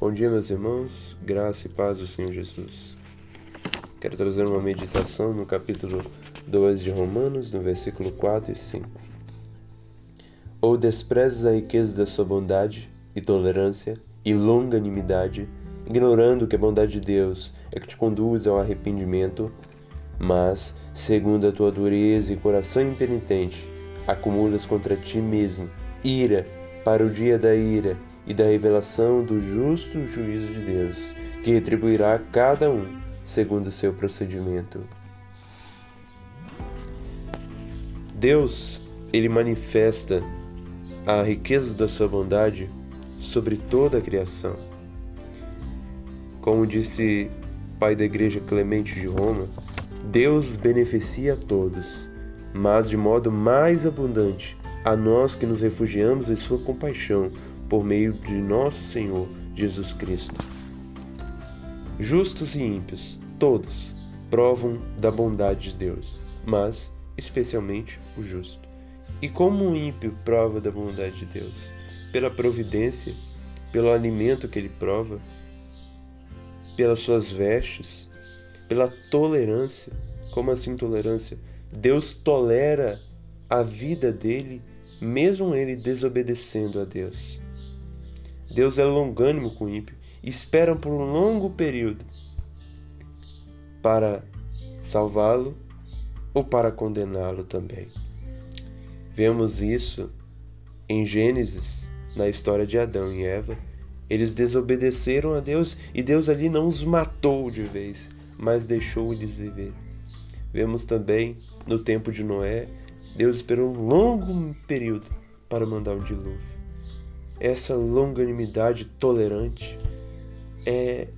Bom dia, meus irmãos, graça e paz do Senhor Jesus. Quero trazer uma meditação no capítulo 2 de Romanos, no versículo 4 e 5. Ou desprezes a riqueza da sua bondade e tolerância e longanimidade, ignorando que a bondade de Deus é que te conduz ao arrependimento, mas, segundo a tua dureza e coração impenitente, acumulas contra ti mesmo ira para o dia da ira e da revelação do justo juízo de Deus, que retribuirá a cada um segundo seu procedimento. Deus, ele manifesta a riqueza da sua bondade sobre toda a criação. Como disse pai da igreja Clemente de Roma, Deus beneficia a todos, mas de modo mais abundante a nós que nos refugiamos em sua compaixão por meio de nosso Senhor Jesus Cristo. Justos e ímpios, todos, provam da bondade de Deus, mas especialmente o justo. E como o ímpio prova da bondade de Deus? Pela providência, pelo alimento que ele prova, pelas suas vestes, pela tolerância. Como assim tolerância? Deus tolera a vida dele, mesmo ele desobedecendo a Deus. Deus é longânimo com o ímpio e espera por um longo período para salvá-lo ou para condená-lo também. Vemos isso em Gênesis, na história de Adão e Eva. Eles desobedeceram a Deus e Deus ali não os matou de vez, mas deixou-lhes viver. Vemos também no tempo de Noé Deus esperou um longo período para mandar o dilúvio. Essa longanimidade tolerante é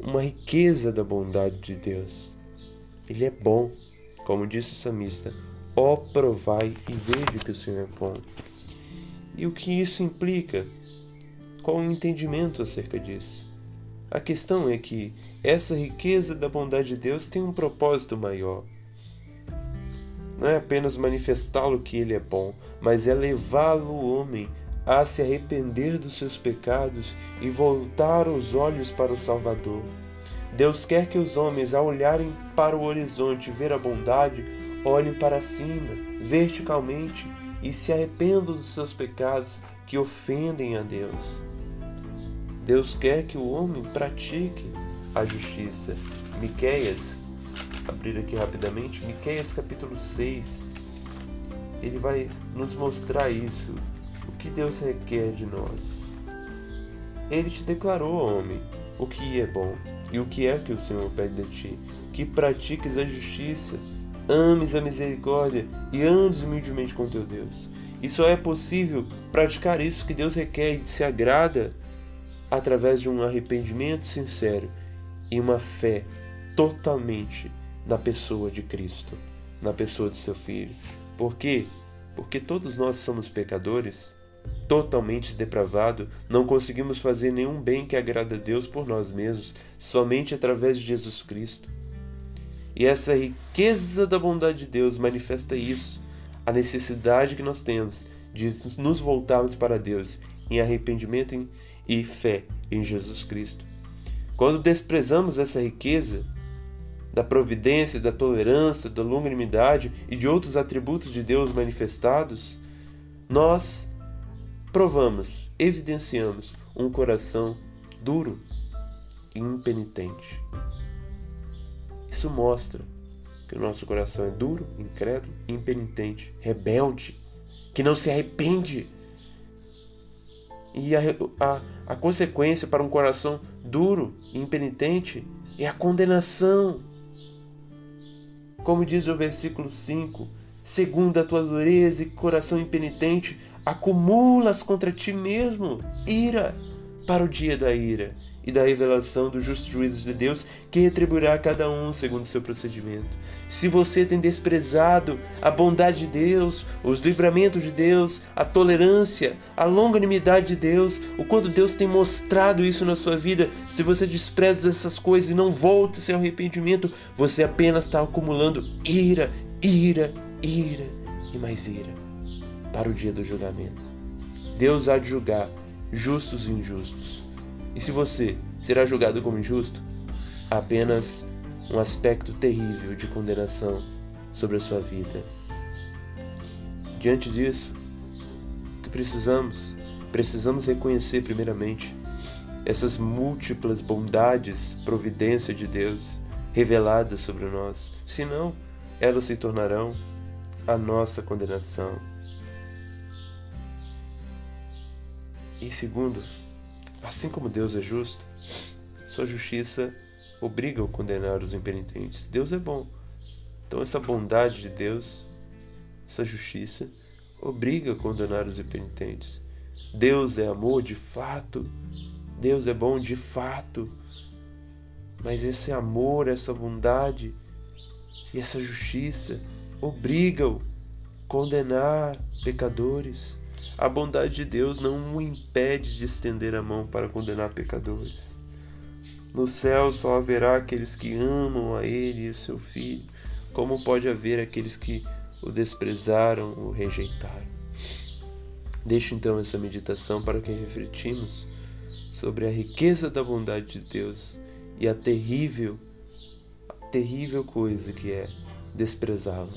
uma riqueza da bondade de Deus. Ele é bom, como disse o samista, ó provai e veja que o Senhor é bom. E o que isso implica? Qual o entendimento acerca disso? A questão é que essa riqueza da bondade de Deus tem um propósito maior não é apenas manifestá-lo que ele é bom, mas é levá-lo o homem a se arrepender dos seus pecados e voltar os olhos para o Salvador. Deus quer que os homens, ao olharem para o horizonte e ver a bondade, olhem para cima, verticalmente, e se arrependam dos seus pecados que ofendem a Deus. Deus quer que o homem pratique a justiça. Miqueias abrir aqui rapidamente, Miqueias capítulo 6. Ele vai nos mostrar isso, o que Deus requer de nós. Ele te declarou, homem, o que é bom e o que é que o Senhor pede de ti, que pratiques a justiça, ames a misericórdia e andes humildemente com teu Deus. E só é possível praticar isso que Deus requer e se agrada através de um arrependimento sincero e uma fé totalmente na pessoa de Cristo, na pessoa de seu Filho. Por quê? Porque todos nós somos pecadores, totalmente depravados, não conseguimos fazer nenhum bem que agrada a Deus por nós mesmos, somente através de Jesus Cristo. E essa riqueza da bondade de Deus manifesta isso, a necessidade que nós temos de nos voltarmos para Deus em arrependimento e fé em Jesus Cristo. Quando desprezamos essa riqueza, da providência, da tolerância, da longanimidade e de outros atributos de Deus manifestados, nós provamos, evidenciamos um coração duro e impenitente. Isso mostra que o nosso coração é duro, incrédulo, impenitente, rebelde, que não se arrepende. E a, a, a consequência para um coração duro e impenitente é a condenação como diz o versículo 5: segundo a tua dureza e coração impenitente, acumulas contra ti mesmo ira para o dia da ira e da revelação do justo juízo de Deus, que retribuirá a cada um segundo o seu procedimento. Se você tem desprezado a bondade de Deus, os livramentos de Deus, a tolerância, a longanimidade de Deus, o quanto Deus tem mostrado isso na sua vida, se você despreza essas coisas e não volta seu arrependimento, você apenas está acumulando ira, ira, ira e mais ira para o dia do julgamento. Deus há de julgar justos e injustos E se você será julgado como injusto, apenas um aspecto terrível de condenação sobre a sua vida. Diante disso, o que precisamos? Precisamos reconhecer, primeiramente, essas múltiplas bondades, providência de Deus reveladas sobre nós, senão elas se tornarão a nossa condenação. E segundo, assim como Deus é justo, sua justiça obriga a condenar os impenitentes. Deus é bom. Então essa bondade de Deus, essa justiça, obriga a condenar os impenitentes. Deus é amor de fato, Deus é bom de fato, mas esse amor, essa bondade e essa justiça obrigam a condenar pecadores. A bondade de Deus não o impede de estender a mão para condenar pecadores. No céu só haverá aqueles que amam a Ele e o seu Filho, como pode haver aqueles que o desprezaram ou rejeitaram. Deixo então essa meditação para que refletimos sobre a riqueza da bondade de Deus e a terrível, a terrível coisa que é desprezá-la.